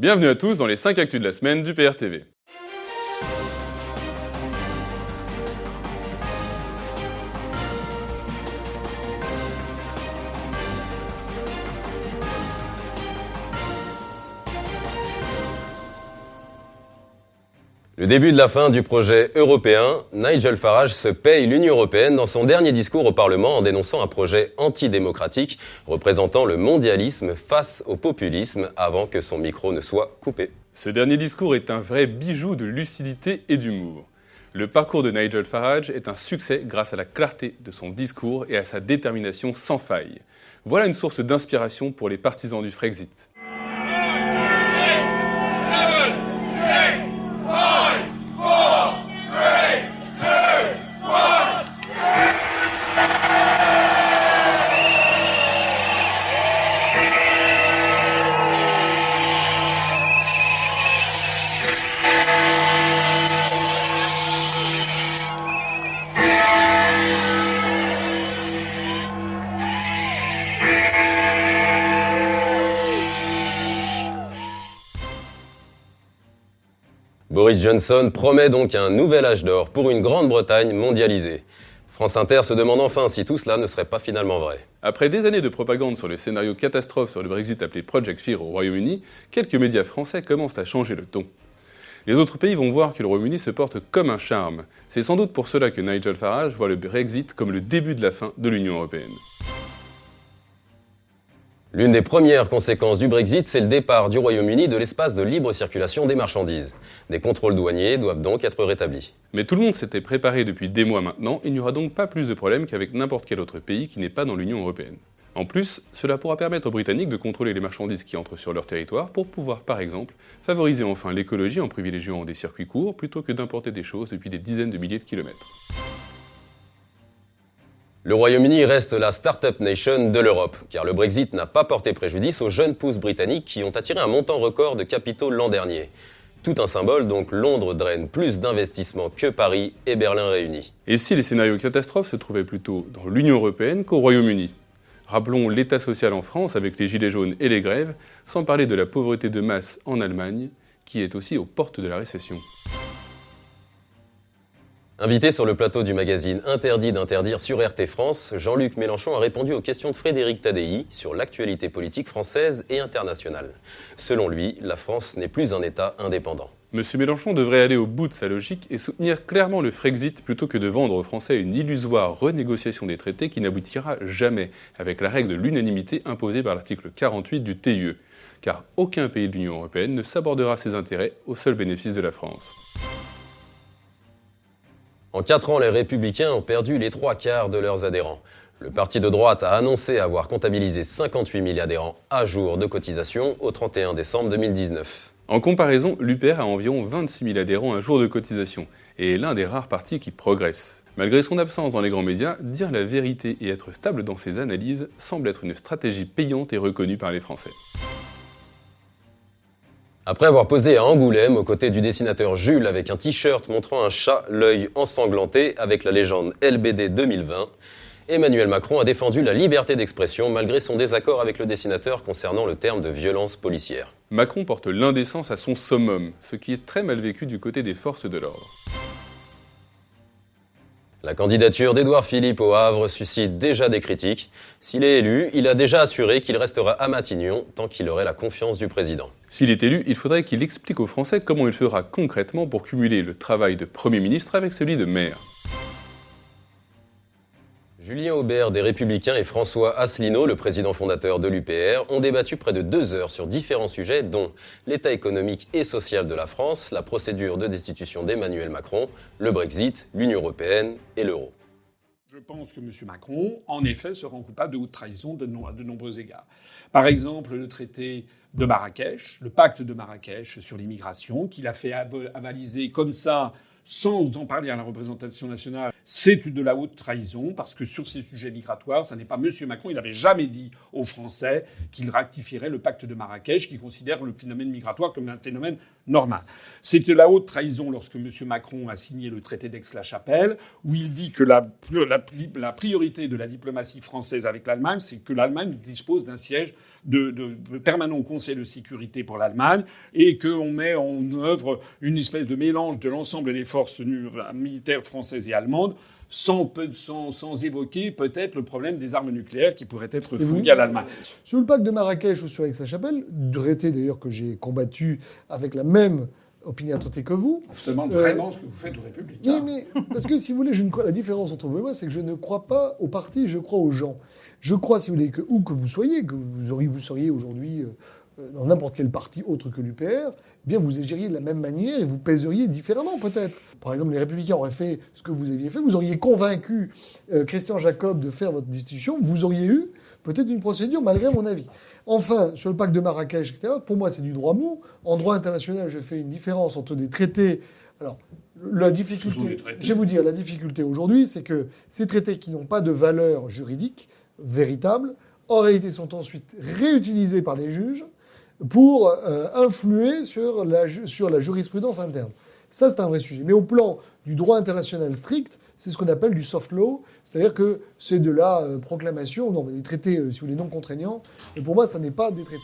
Bienvenue à tous dans les 5 actus de la semaine du PRTV. Le début de la fin du projet européen, Nigel Farage se paye l'Union européenne dans son dernier discours au Parlement en dénonçant un projet antidémocratique représentant le mondialisme face au populisme avant que son micro ne soit coupé. Ce dernier discours est un vrai bijou de lucidité et d'humour. Le parcours de Nigel Farage est un succès grâce à la clarté de son discours et à sa détermination sans faille. Voilà une source d'inspiration pour les partisans du Frexit. Boris Johnson promet donc un nouvel âge d'or pour une Grande-Bretagne mondialisée. France Inter se demande enfin si tout cela ne serait pas finalement vrai. Après des années de propagande sur le scénario catastrophe sur le Brexit appelé Project Fear au Royaume-Uni, quelques médias français commencent à changer le ton. Les autres pays vont voir que le Royaume-Uni se porte comme un charme. C'est sans doute pour cela que Nigel Farage voit le Brexit comme le début de la fin de l'Union européenne. L'une des premières conséquences du Brexit, c'est le départ du Royaume-Uni de l'espace de libre circulation des marchandises. Des contrôles douaniers doivent donc être rétablis. Mais tout le monde s'était préparé depuis des mois maintenant, il n'y aura donc pas plus de problèmes qu'avec n'importe quel autre pays qui n'est pas dans l'Union européenne. En plus, cela pourra permettre aux Britanniques de contrôler les marchandises qui entrent sur leur territoire pour pouvoir, par exemple, favoriser enfin l'écologie en privilégiant des circuits courts plutôt que d'importer des choses depuis des dizaines de milliers de kilomètres. Le Royaume-Uni reste la Startup Nation de l'Europe, car le Brexit n'a pas porté préjudice aux jeunes pousses britanniques qui ont attiré un montant record de capitaux l'an dernier. Tout un symbole, donc Londres draine plus d'investissements que Paris et Berlin réunis. Et si les scénarios catastrophes se trouvaient plutôt dans l'Union européenne qu'au Royaume-Uni? Rappelons l'état social en France avec les gilets jaunes et les grèves, sans parler de la pauvreté de masse en Allemagne, qui est aussi aux portes de la récession. Invité sur le plateau du magazine Interdit d'interdire sur RT France, Jean-Luc Mélenchon a répondu aux questions de Frédéric Tadei sur l'actualité politique française et internationale. Selon lui, la France n'est plus un État indépendant. Monsieur Mélenchon devrait aller au bout de sa logique et soutenir clairement le Frexit plutôt que de vendre aux Français une illusoire renégociation des traités qui n'aboutira jamais avec la règle de l'unanimité imposée par l'article 48 du TIE. Car aucun pays de l'Union européenne ne s'abordera ses intérêts au seul bénéfice de la France. En quatre ans, les républicains ont perdu les trois quarts de leurs adhérents. Le parti de droite a annoncé avoir comptabilisé 58 000 adhérents à jour de cotisation au 31 décembre 2019. En comparaison, l'UPR a environ 26 000 adhérents à jour de cotisation et est l'un des rares partis qui progresse. Malgré son absence dans les grands médias, dire la vérité et être stable dans ses analyses semble être une stratégie payante et reconnue par les Français. Après avoir posé à Angoulême aux côtés du dessinateur Jules avec un t-shirt montrant un chat, l'œil ensanglanté avec la légende LBD 2020, Emmanuel Macron a défendu la liberté d'expression malgré son désaccord avec le dessinateur concernant le terme de violence policière. Macron porte l'indécence à son summum, ce qui est très mal vécu du côté des forces de l'ordre. La candidature d'Édouard Philippe au Havre suscite déjà des critiques. S'il est élu, il a déjà assuré qu'il restera à Matignon tant qu'il aurait la confiance du président. S'il est élu, il faudrait qu'il explique aux Français comment il fera concrètement pour cumuler le travail de Premier ministre avec celui de maire. Julien Aubert des Républicains et François Asselineau, le président fondateur de l'UPR, ont débattu près de deux heures sur différents sujets, dont l'état économique et social de la France, la procédure de destitution d'Emmanuel Macron, le Brexit, l'Union européenne et l'euro. Je pense que M. Macron, en effet, se rend coupable de haute trahison de, de nombreux égards. Par exemple, le traité de Marrakech, le pacte de Marrakech sur l'immigration, qu'il a fait av- avaliser comme ça, sans en parler à la représentation nationale, c'est de la haute trahison, parce que sur ces sujets migratoires, ça n'est pas M. Macron, il n'avait jamais dit aux Français qu'il rectifierait le pacte de Marrakech, qui considère le phénomène migratoire comme un phénomène normal. C'est de la haute trahison lorsque M. Macron a signé le traité d'Aix-la-Chapelle, où il dit que la, la, la priorité de la diplomatie française avec l'Allemagne, c'est que l'Allemagne dispose d'un siège de, de, permanent au Conseil de sécurité pour l'Allemagne et qu'on met en œuvre une espèce de mélange de l'ensemble des forces militaires françaises et allemandes sans, sans, sans évoquer peut-être le problème des armes nucléaires qui pourraient être fouillées à l'Allemagne. Sur le pacte de Marrakech ou sur Aix-la-Chapelle, traité d'ailleurs que j'ai combattu avec la même opinion traité que vous. Je vous demande vraiment ce que vous faites aux Républicains. Mais, mais parce que si vous voulez, je ne crois, la différence entre vous et moi, c'est que je ne crois pas au parti, je crois aux gens. Je crois, si vous voulez, que où que vous soyez, que vous, auriez, vous seriez aujourd'hui euh, dans n'importe quel parti autre que l'UPR, eh bien vous agiriez de la même manière et vous pèseriez différemment peut-être. Par exemple, les Républicains auraient fait ce que vous aviez fait, vous auriez convaincu euh, Christian Jacob de faire votre destitution, vous auriez eu peut-être une procédure malgré mon avis. Enfin, sur le pacte de Marrakech, etc., pour moi c'est du droit mou. En droit international, je fais une différence entre des traités. Alors, la difficulté, je vais vous dire, la difficulté aujourd'hui, c'est que ces traités qui n'ont pas de valeur juridique véritable, en réalité sont ensuite réutilisés par les juges pour euh, influer sur la, sur la jurisprudence interne. Ça, c'est un vrai sujet. Mais au plan du droit international strict, c'est ce qu'on appelle du soft law, c'est-à-dire que c'est de la euh, proclamation, non, mais des traités, euh, si vous voulez, non contraignants. Et pour moi, ça n'est pas des traités.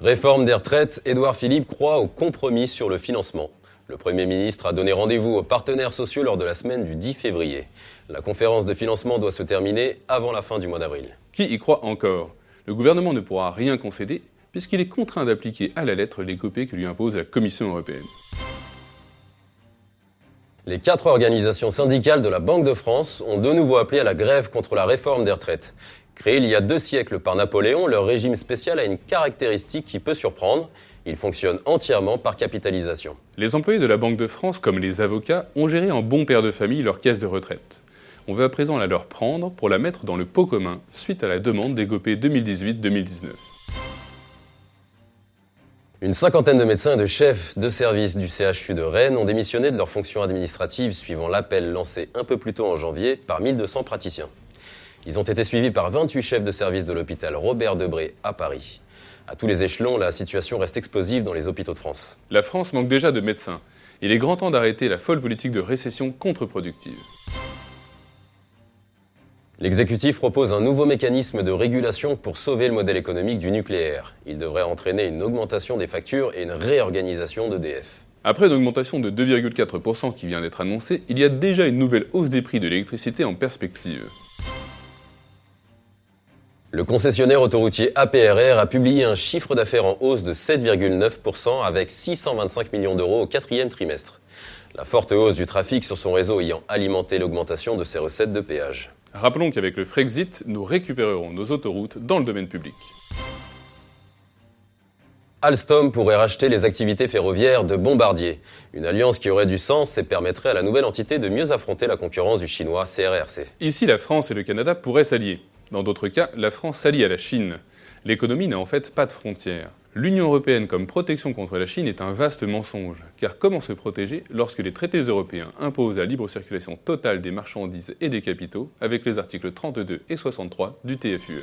Réforme des retraites, Édouard Philippe croit au compromis sur le financement. Le Premier ministre a donné rendez-vous aux partenaires sociaux lors de la semaine du 10 février. La conférence de financement doit se terminer avant la fin du mois d'avril. Qui y croit encore? Le gouvernement ne pourra rien concéder puisqu'il est contraint d'appliquer à la lettre les copies que lui impose la Commission européenne. Les quatre organisations syndicales de la Banque de France ont de nouveau appelé à la grève contre la réforme des retraites. Créé il y a deux siècles par Napoléon, leur régime spécial a une caractéristique qui peut surprendre. Il fonctionne entièrement par capitalisation. Les employés de la Banque de France, comme les avocats, ont géré en bon père de famille leur caisse de retraite. On veut à présent la leur prendre pour la mettre dans le pot commun suite à la demande des GOP 2018-2019. Une cinquantaine de médecins et de chefs de service du CHU de Rennes ont démissionné de leurs fonctions administratives suivant l'appel lancé un peu plus tôt en janvier par 1200 praticiens. Ils ont été suivis par 28 chefs de service de l'hôpital Robert Debré à Paris. À tous les échelons, la situation reste explosive dans les hôpitaux de France. La France manque déjà de médecins. Il est grand temps d'arrêter la folle politique de récession contre-productive. L'exécutif propose un nouveau mécanisme de régulation pour sauver le modèle économique du nucléaire. Il devrait entraîner une augmentation des factures et une réorganisation d'EDF. Après une augmentation de 2,4% qui vient d'être annoncée, il y a déjà une nouvelle hausse des prix de l'électricité en perspective. Le concessionnaire autoroutier APRR a publié un chiffre d'affaires en hausse de 7,9% avec 625 millions d'euros au quatrième trimestre. La forte hausse du trafic sur son réseau ayant alimenté l'augmentation de ses recettes de péage. Rappelons qu'avec le Frexit, nous récupérerons nos autoroutes dans le domaine public. Alstom pourrait racheter les activités ferroviaires de Bombardier, une alliance qui aurait du sens et permettrait à la nouvelle entité de mieux affronter la concurrence du chinois CRRC. Ici, la France et le Canada pourraient s'allier. Dans d'autres cas, la France s'allie à la Chine. L'économie n'a en fait pas de frontières. L'Union européenne comme protection contre la Chine est un vaste mensonge, car comment se protéger lorsque les traités européens imposent la libre circulation totale des marchandises et des capitaux avec les articles 32 et 63 du TFUE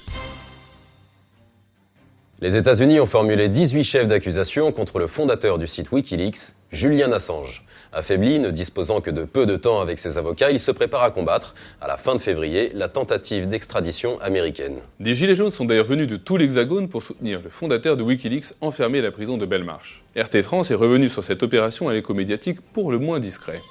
Les États-Unis ont formulé 18 chefs d'accusation contre le fondateur du site Wikileaks, Julian Assange. Affaibli, ne disposant que de peu de temps avec ses avocats, il se prépare à combattre, à la fin de février, la tentative d'extradition américaine. Des Gilets jaunes sont d'ailleurs venus de tout l'Hexagone pour soutenir le fondateur de Wikileaks enfermé à la prison de Belmarsh. RT France est revenu sur cette opération à l'écho médiatique pour le moins discret.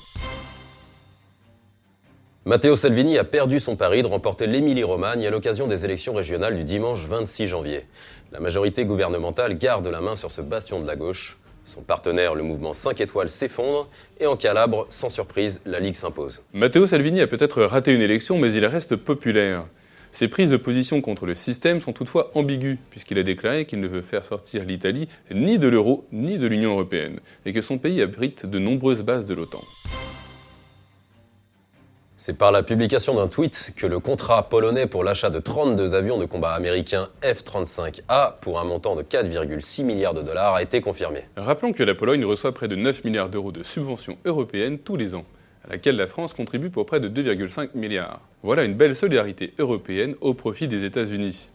Matteo Salvini a perdu son pari de remporter l'Émilie-Romagne à l'occasion des élections régionales du dimanche 26 janvier. La majorité gouvernementale garde la main sur ce bastion de la gauche. Son partenaire, le mouvement 5 étoiles, s'effondre et en Calabre, sans surprise, la Ligue s'impose. Matteo Salvini a peut-être raté une élection, mais il reste populaire. Ses prises de position contre le système sont toutefois ambiguës, puisqu'il a déclaré qu'il ne veut faire sortir l'Italie ni de l'euro ni de l'Union européenne, et que son pays abrite de nombreuses bases de l'OTAN. C'est par la publication d'un tweet que le contrat polonais pour l'achat de 32 avions de combat américains F-35A pour un montant de 4,6 milliards de dollars a été confirmé. Rappelons que la Pologne reçoit près de 9 milliards d'euros de subventions européennes tous les ans, à laquelle la France contribue pour près de 2,5 milliards. Voilà une belle solidarité européenne au profit des États-Unis.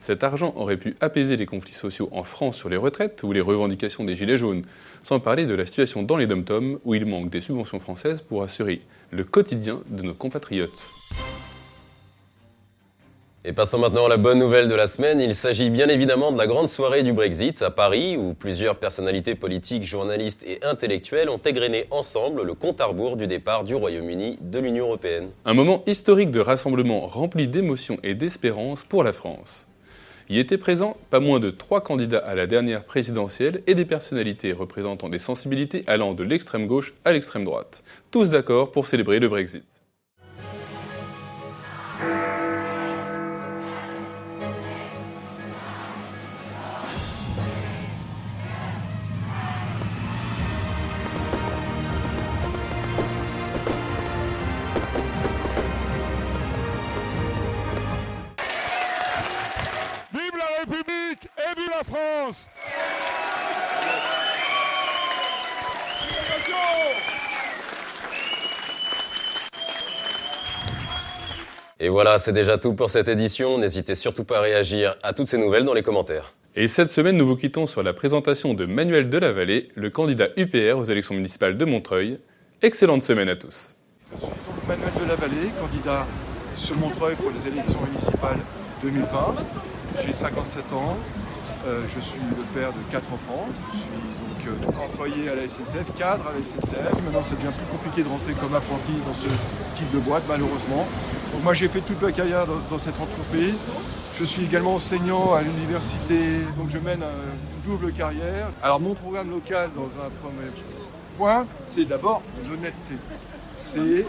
Cet argent aurait pu apaiser les conflits sociaux en France sur les retraites ou les revendications des Gilets jaunes, sans parler de la situation dans les dom où il manque des subventions françaises pour assurer le quotidien de nos compatriotes. Et passons maintenant à la bonne nouvelle de la semaine. Il s'agit bien évidemment de la grande soirée du Brexit à Paris, où plusieurs personnalités politiques, journalistes et intellectuels ont égrené ensemble le compte à rebours du départ du Royaume-Uni de l'Union européenne. Un moment historique de rassemblement rempli d'émotion et d'espérance pour la France. Y étaient présents pas moins de trois candidats à la dernière présidentielle et des personnalités représentant des sensibilités allant de l'extrême gauche à l'extrême droite. Tous d'accord pour célébrer le Brexit. France Et voilà, c'est déjà tout pour cette édition. N'hésitez surtout pas à réagir à toutes ces nouvelles dans les commentaires. Et cette semaine, nous vous quittons sur la présentation de Manuel Delavallée, le candidat UPR aux élections municipales de Montreuil. Excellente semaine à tous. Je suis donc Manuel Delavallée, candidat sur Montreuil pour les élections municipales 2020. J'ai 57 ans, euh, je suis le père de quatre enfants, je suis donc euh, employé à la SNCF, cadre à la SNCF. Maintenant, ça devient plus compliqué de rentrer comme apprenti dans ce type de boîte, malheureusement. Donc moi, j'ai fait toute ma carrière dans, dans cette entreprise. Je suis également enseignant à l'université, donc je mène une double carrière. Alors mon programme local, dans un premier point, c'est d'abord l'honnêteté. C'est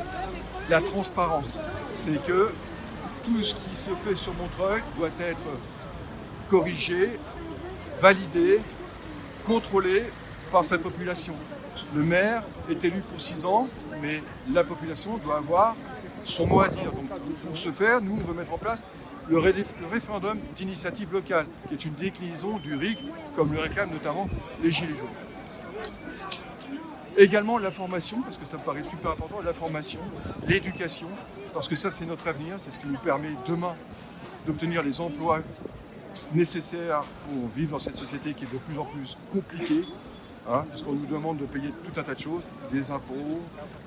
la transparence. C'est que tout ce qui se fait sur Montreuil doit être corrigé, validé, contrôlé par sa population. Le maire est élu pour six ans, mais la population doit avoir son mot à dire. Donc, pour ce faire, nous, on veut mettre en place le, ré- le référendum d'initiative locale, qui est une déclinaison du RIC, comme le réclament notamment les Gilets jaunes. Également la formation, parce que ça me paraît super important, la formation, l'éducation, parce que ça c'est notre avenir, c'est ce qui nous permet demain d'obtenir les emplois nécessaires pour vivre dans cette société qui est de plus en plus compliquée, hein, puisqu'on nous demande de payer tout un tas de choses, des impôts,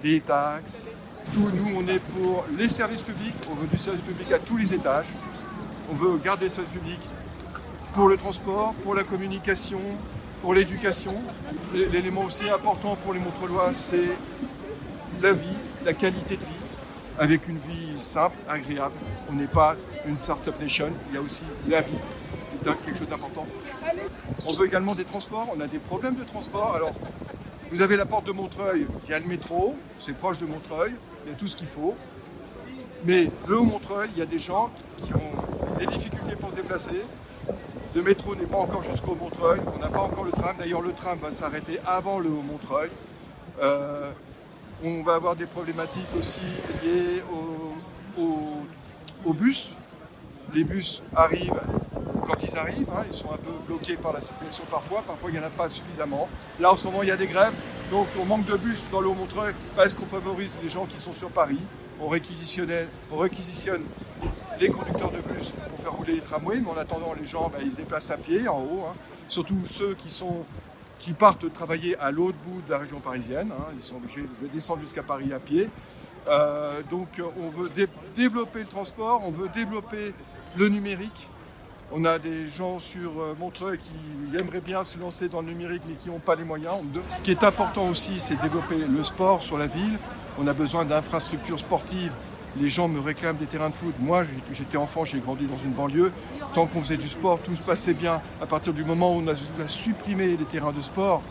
des taxes. Tout, nous, on est pour les services publics, on veut du service public à tous les étages, on veut garder le service public pour le transport, pour la communication, pour l'éducation. L'élément aussi important pour les Montreuillois, c'est la vie, la qualité de vie, avec une vie simple, agréable. On n'est pas une start-up nation, il y a aussi la vie, c'est quelque chose d'important. On veut également des transports, on a des problèmes de transport. Alors, vous avez la porte de Montreuil, il y a le métro, c'est proche de Montreuil, il y a tout ce qu'il faut. Mais le Haut-Montreuil, il y a des gens qui ont des difficultés pour se déplacer. Le métro n'est pas encore jusqu'au Montreuil, on n'a pas encore le tram. D'ailleurs, le tram va s'arrêter avant le Haut-Montreuil. Euh, on va avoir des problématiques aussi liées au, au- au bus. Les bus arrivent quand ils arrivent, hein, ils sont un peu bloqués par la circulation parfois, parfois il n'y en a pas suffisamment. Là en ce moment il y a des grèves, donc on manque de bus dans le Haut-Montreuil parce qu'on favorise les gens qui sont sur Paris. On réquisitionne les conducteurs de bus pour faire rouler les tramways, mais en attendant les gens bah, ils se déplacent à pied en haut, hein. surtout ceux qui sont qui partent travailler à l'autre bout de la région parisienne. hein. Ils sont obligés de descendre jusqu'à Paris à pied. Euh, donc on veut dé- développer le transport, on veut développer le numérique. On a des gens sur euh, Montreuil qui aimeraient bien se lancer dans le numérique mais qui n'ont pas les moyens. Ce qui est important aussi, c'est développer le sport sur la ville. On a besoin d'infrastructures sportives. Les gens me réclament des terrains de foot. Moi, j'étais enfant, j'ai grandi dans une banlieue. Tant qu'on faisait du sport, tout se passait bien. À partir du moment où on a, on a supprimé les terrains de sport,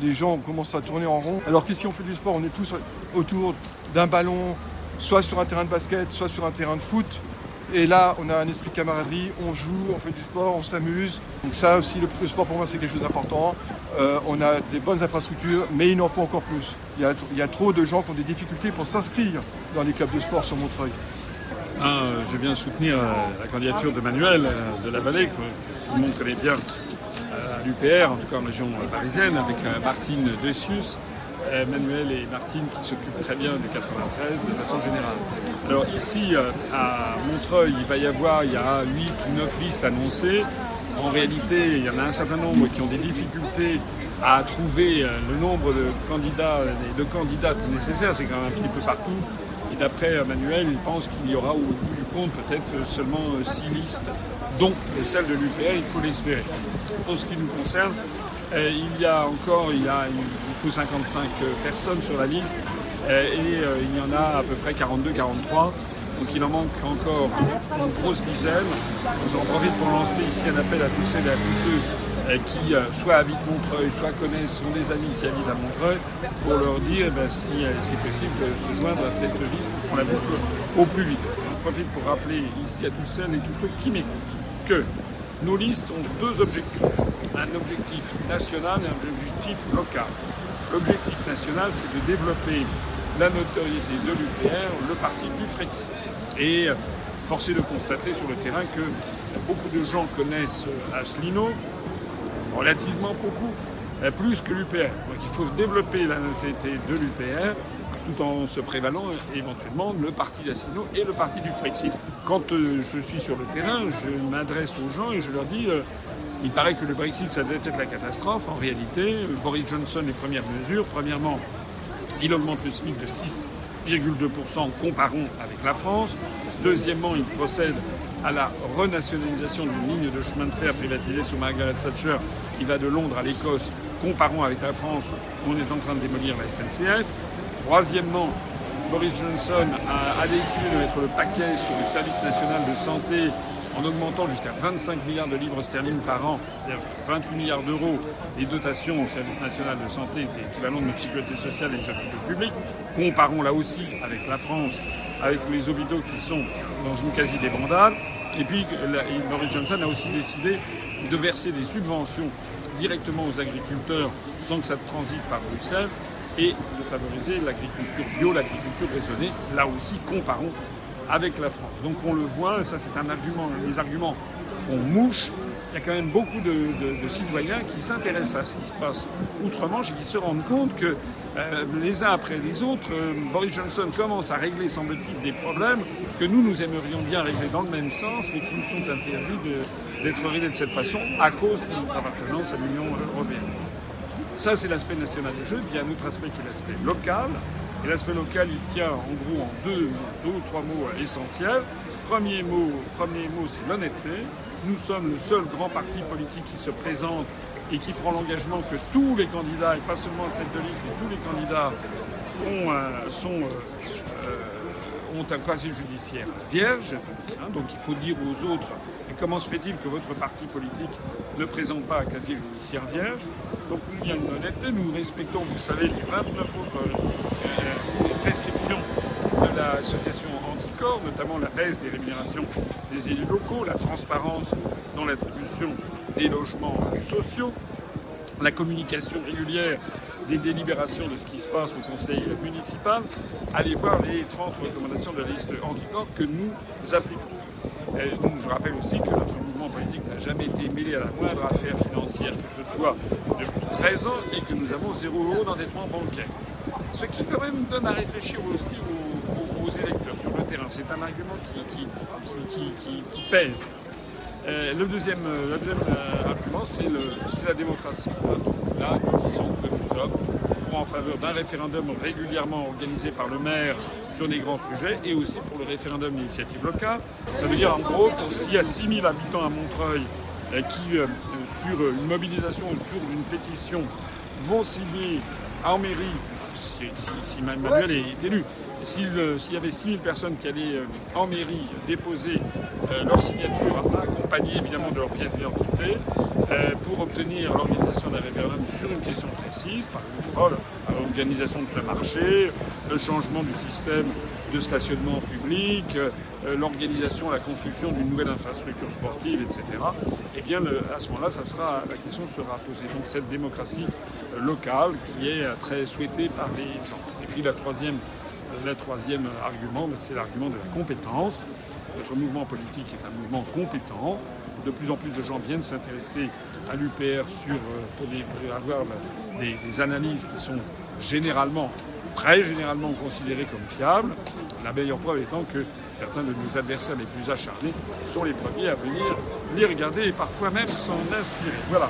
les gens commencent à tourner en rond. Alors qu'ici on fait du sport, on est tous autour d'un ballon, soit sur un terrain de basket, soit sur un terrain de foot. Et là, on a un esprit de camaraderie, on joue, on fait du sport, on s'amuse. Donc ça aussi, le, sport pour moi, c'est quelque chose d'important. Euh, on a des bonnes infrastructures, mais il en faut encore plus. Il y, a, trop de gens qui ont des difficultés pour s'inscrire dans les clubs de sport sur Montreuil. Un, euh, je viens soutenir euh, la candidature de Manuel de la Vallée, que tout le monde connaît bien à l'UPR, en tout cas en région parisienne, avec Martine Dessius, Manuel et Martine qui s'occupent très bien du 93 de façon générale. Alors ici, euh, à Montreuil, il va y avoir, il y a 8 ou 9 listes annoncées. En réalité, il y en a un certain nombre qui ont des difficultés à trouver euh, le nombre de candidats et de candidates nécessaires, c'est quand même un petit peu partout. Et d'après Manuel, il pense qu'il y aura au bout du compte peut-être seulement euh, six listes, dont celle de l'UPR, il faut l'espérer. Pour ce qui nous concerne, euh, il y a encore, il, y a, il faut 55 personnes sur la liste, euh, et il y en a à peu près 42-43. Donc il en manque encore une grosse dizaine. J'en profite pour lancer ici un appel à tous celles et à tous ceux euh, qui euh, soit habitent Montreuil, soit connaissent, sont des amis qui habitent à Montreuil, pour leur dire ben, si euh, c'est possible de se joindre à cette liste pour la boucle au plus vite. J'en profite pour rappeler ici à toutes celles et tous ceux qui m'écoutent que nos listes ont deux objectifs. Un objectif national et un objectif local. L'objectif national, c'est de développer la notoriété de l'UPR, le parti du Frexit. Et force est de constater sur le terrain que beaucoup de gens connaissent Asselineau, relativement beaucoup, plus que l'UPR. Donc il faut développer la notoriété de l'UPR tout en se prévalant éventuellement le parti d'Asselineau et le parti du Frexit. Quand euh, je suis sur le terrain, je m'adresse aux gens et je leur dis euh, il paraît que le Brexit, ça devait être la catastrophe. En réalité, Boris Johnson, les premières mesures, premièrement, il augmente le SMIC de 6,2% comparons avec la France. Deuxièmement, il procède à la renationalisation d'une ligne de chemin de fer privatisée sous Margaret Thatcher qui va de Londres à l'Écosse, comparons avec la France où on est en train de démolir la SNCF. Troisièmement, Boris Johnson a, a décidé de mettre le paquet sur le service national de santé en augmentant jusqu'à 25 milliards de livres sterling par an, c'est-à-dire 28 milliards d'euros les dotations au service national de santé, qui est équivalent de notre sécurité sociale et des hôpitaux publics. Comparons là aussi avec la France, avec les hôpitaux qui sont dans une quasi-débandade. Et puis, Boris Johnson a aussi décidé de verser des subventions directement aux agriculteurs sans que ça transite par Bruxelles et de favoriser l'agriculture bio, l'agriculture raisonnée. Là aussi, comparons avec la France. Donc on le voit, ça c'est un argument, les arguments font mouche. Il y a quand même beaucoup de, citoyens qui s'intéressent à ce qui se passe outre-Manche et qui se rendent compte que euh, les uns après les autres, euh, Boris Johnson commence à régler, semble-t-il, des problèmes que nous, nous aimerions bien régler dans le même sens, mais qui nous sont interdits d'être réglés de cette façon à cause de notre appartenance à l'Union européenne. Ça, c'est l'aspect national du jeu. Il y a un autre aspect qui est l'aspect local. Et l'aspect local, il tient en gros en deux, deux ou trois mots essentiels. Premier mot, premier mot c'est l'honnêteté. Nous sommes le seul grand parti politique qui se présente et qui prend l'engagement que tous les candidats, et pas seulement la tête de liste, mais tous les candidats ont, euh, sont, euh, euh, ont un judiciaire vierge. Hein, donc il faut dire aux autres comment se fait-il que votre parti politique ne présente pas un casier judiciaire vierge Donc il y a une honnêteté, nous respectons, vous savez, les 29 autres prescriptions de l'association Anticor, notamment la baisse des rémunérations des élus locaux, la transparence dans l'attribution des logements sociaux, la communication régulière des délibérations de ce qui se passe au conseil municipal, allez voir les 30 recommandations de la liste Anticor que nous appliquons. Je rappelle aussi que notre mouvement politique n'a jamais été mêlé à la moindre affaire financière que ce soit depuis 13 ans et que nous avons zéro euro d'endettement bancaire. Ce qui quand même donne à réfléchir aussi aux, électeurs sur le terrain. C'est un argument qui, pèse. Euh, le deuxième, euh, euh, argument, c'est la démocratie. là, nous disons que nous sommes en faveur d'un référendum régulièrement organisé par le maire sur des grands sujets et aussi pour le référendum d'initiative locale. Ça veut dire en gros que s'il y a 6000 habitants à Montreuil qui, sur une mobilisation autour d'une pétition, vont signer en mairie si, si, Manuel est élu. S'il y avait 6000 personnes qui allaient euh, en mairie déposer euh, leur signature, accompagnée évidemment de leur pièce d'identité, euh, pour obtenir l'organisation d'un référendum sur une question précise, par exemple l'organisation de ce marché, le changement du système de stationnement public, l'organisation, la construction d'une nouvelle infrastructure sportive, etc. Eh bien, à ce moment-là, la question sera posée. Donc cette démocratie locale qui est très souhaitée par les gens. Et puis la troisième, le troisième argument, ben, c'est l'argument de la compétence. Notre mouvement politique est un mouvement compétent. De plus en plus de gens viennent s'intéresser à l'UPR euh, pour, avoir des, des analyses qui sont généralement très généralement considérées comme fiables. La meilleure preuve étant que certains de nos adversaires les plus acharnés sont les premiers à venir les regarder et parfois même s'en inspirer. Voilà.